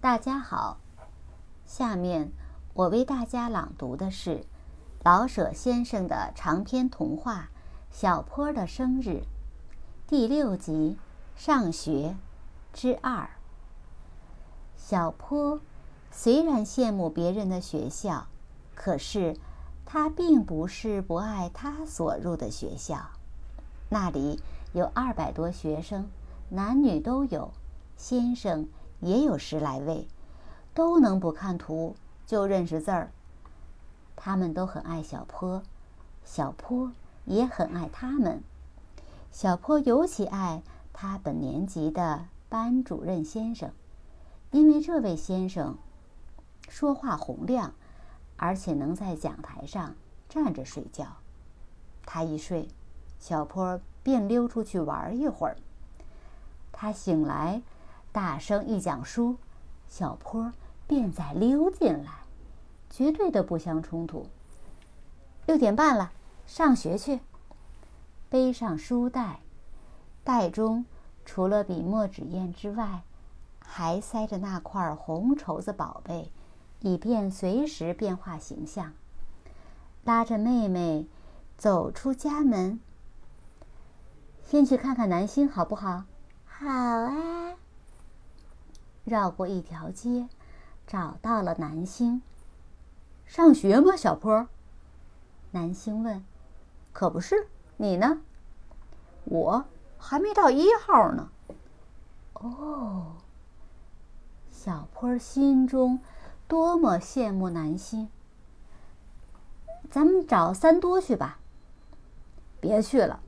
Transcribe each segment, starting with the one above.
大家好，下面我为大家朗读的是老舍先生的长篇童话《小坡的生日》第六集《上学之二》。小坡虽然羡慕别人的学校，可是他并不是不爱他所入的学校。那里有二百多学生，男女都有，先生。也有十来位，都能不看图就认识字儿。他们都很爱小坡，小坡也很爱他们。小坡尤其爱他本年级的班主任先生，因为这位先生说话洪亮，而且能在讲台上站着睡觉。他一睡，小坡便溜出去玩一会儿。他醒来。大声一讲书，小坡便再溜进来，绝对的不相冲突。六点半了，上学去。背上书袋，袋中除了笔墨纸砚之外，还塞着那块红绸子宝贝，以便随时变化形象。拉着妹妹走出家门，先去看看南星好不好？好啊。绕过一条街，找到了南星。上学吗，小坡？南星问。可不是，你呢？我还没到一号呢。哦，小坡心中多么羡慕南星。咱们找三多去吧。别去了，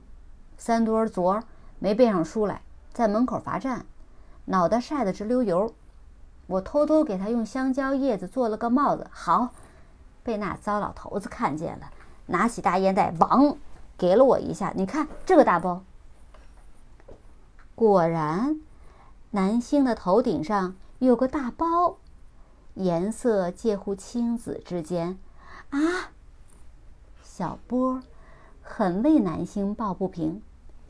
三多昨儿没背上书来，在门口罚站。脑袋晒得直流油，我偷偷给他用香蕉叶子做了个帽子，好，被那糟老头子看见了，拿起大烟袋，王给了我一下。你看这个大包，果然，南星的头顶上有个大包，颜色介乎青紫之间。啊，小波很为南星抱不平，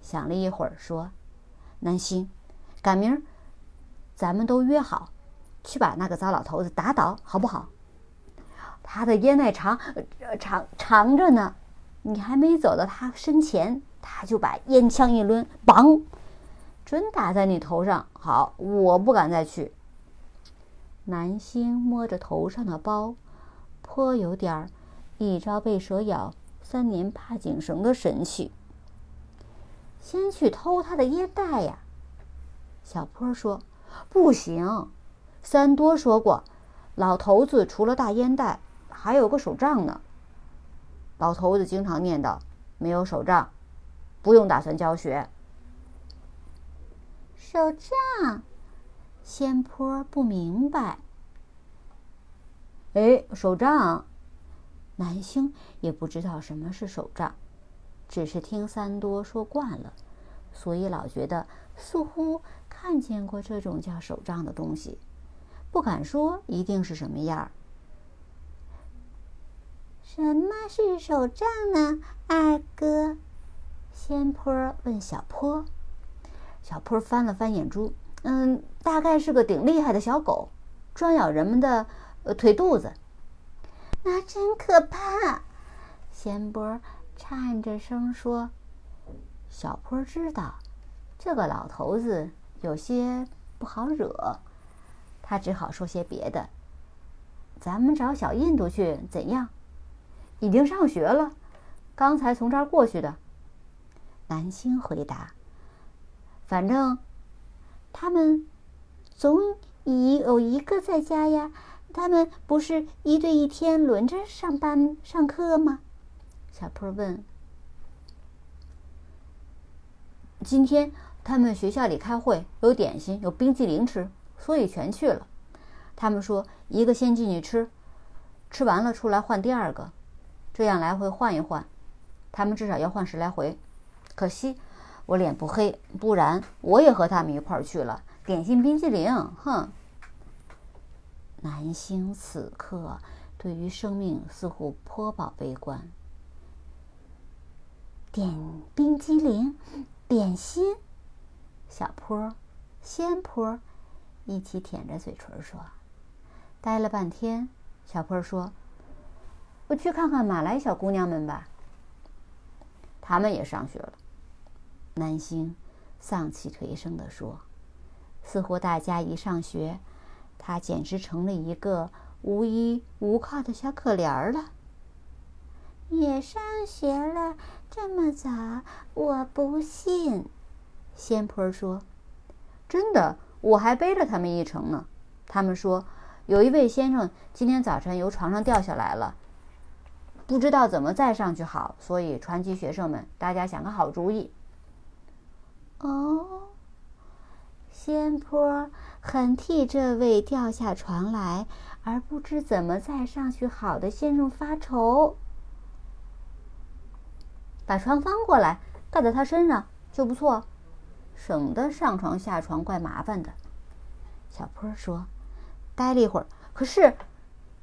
想了一会儿说：“南星，赶明儿。”咱们都约好，去把那个糟老头子打倒，好不好？他的烟袋长，长长着呢。你还没走到他身前，他就把烟枪一抡，梆，准打在你头上。好，我不敢再去。南星摸着头上的包，颇有点儿一朝被蛇咬，三年怕井绳的神气。先去偷他的烟袋呀，小坡说。不行，三多说过，老头子除了大烟袋，还有个手杖呢。老头子经常念叨：“没有手杖，不用打算教学。”手杖，仙坡不明白。哎，手杖，南星也不知道什么是手杖，只是听三多说惯了，所以老觉得似乎。看见过这种叫手杖的东西，不敢说一定是什么样儿。什么是手杖呢，二哥？仙坡问小坡。小坡翻了翻眼珠，嗯，大概是个顶厉害的小狗，专咬人们的呃腿肚子。那真可怕！仙坡颤着声说。小坡知道，这个老头子。有些不好惹，他只好说些别的。咱们找小印度去怎样？已经上学了，刚才从这儿过去的。南星回答：“反正他们总已有一个在家呀。他们不是一对一天轮着上班上课吗？”小坡问：“今天？”他们学校里开会，有点心，有冰激凌吃，所以全去了。他们说一个先进去吃，吃完了出来换第二个，这样来回换一换。他们至少要换十来回。可惜我脸不黑，不然我也和他们一块儿去了。点心冰激凌，哼！南星此刻对于生命似乎颇抱悲观。点冰激凌，点心。小坡、仙坡一起舔着嘴唇说。待了半天，小坡说：“我去看看马来小姑娘们吧。”他们也上学了。南星丧气颓声地说：“似乎大家一上学，他简直成了一个无依无靠的小可怜了。”也上学了这么早，我不信。仙坡说：“真的，我还背了他们一程呢。他们说，有一位先生今天早晨由床上掉下来了，不知道怎么再上去好，所以传奇学生们，大家想个好主意。”哦，仙坡很替这位掉下床来而不知怎么再上去好的先生发愁。把床翻过来盖在他身上就不错，省得上床下床怪麻烦的。小坡说：“待了一会儿，可是，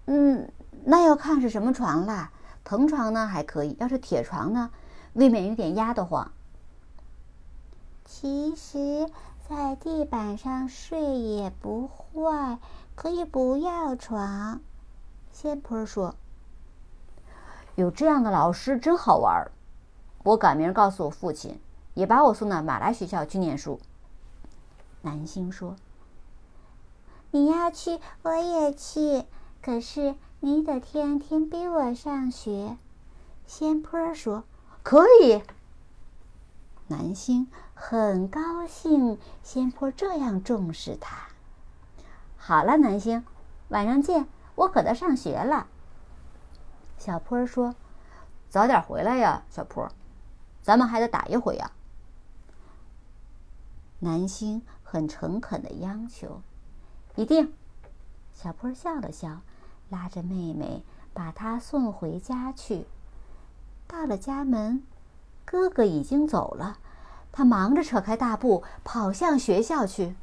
嗯，那要看是什么床啦。藤床呢还可以，要是铁床呢，未免有点压得慌。其实，在地板上睡也不坏，可以不要床。”仙坡说：“有这样的老师真好玩。”我赶明儿告诉我父亲，也把我送到马来学校去念书。南星说：“你要去，我也去。可是你得天天逼我上学。”仙坡说：“可以。”南星很高兴，仙坡这样重视他。好了，南星，晚上见。我可得上学了。小坡说：“早点回来呀，小坡。”咱们还得打一回呀！南星很诚恳的央求：“一定。”小坡笑了笑，拉着妹妹把她送回家去。到了家门，哥哥已经走了，他忙着扯开大步，跑向学校去。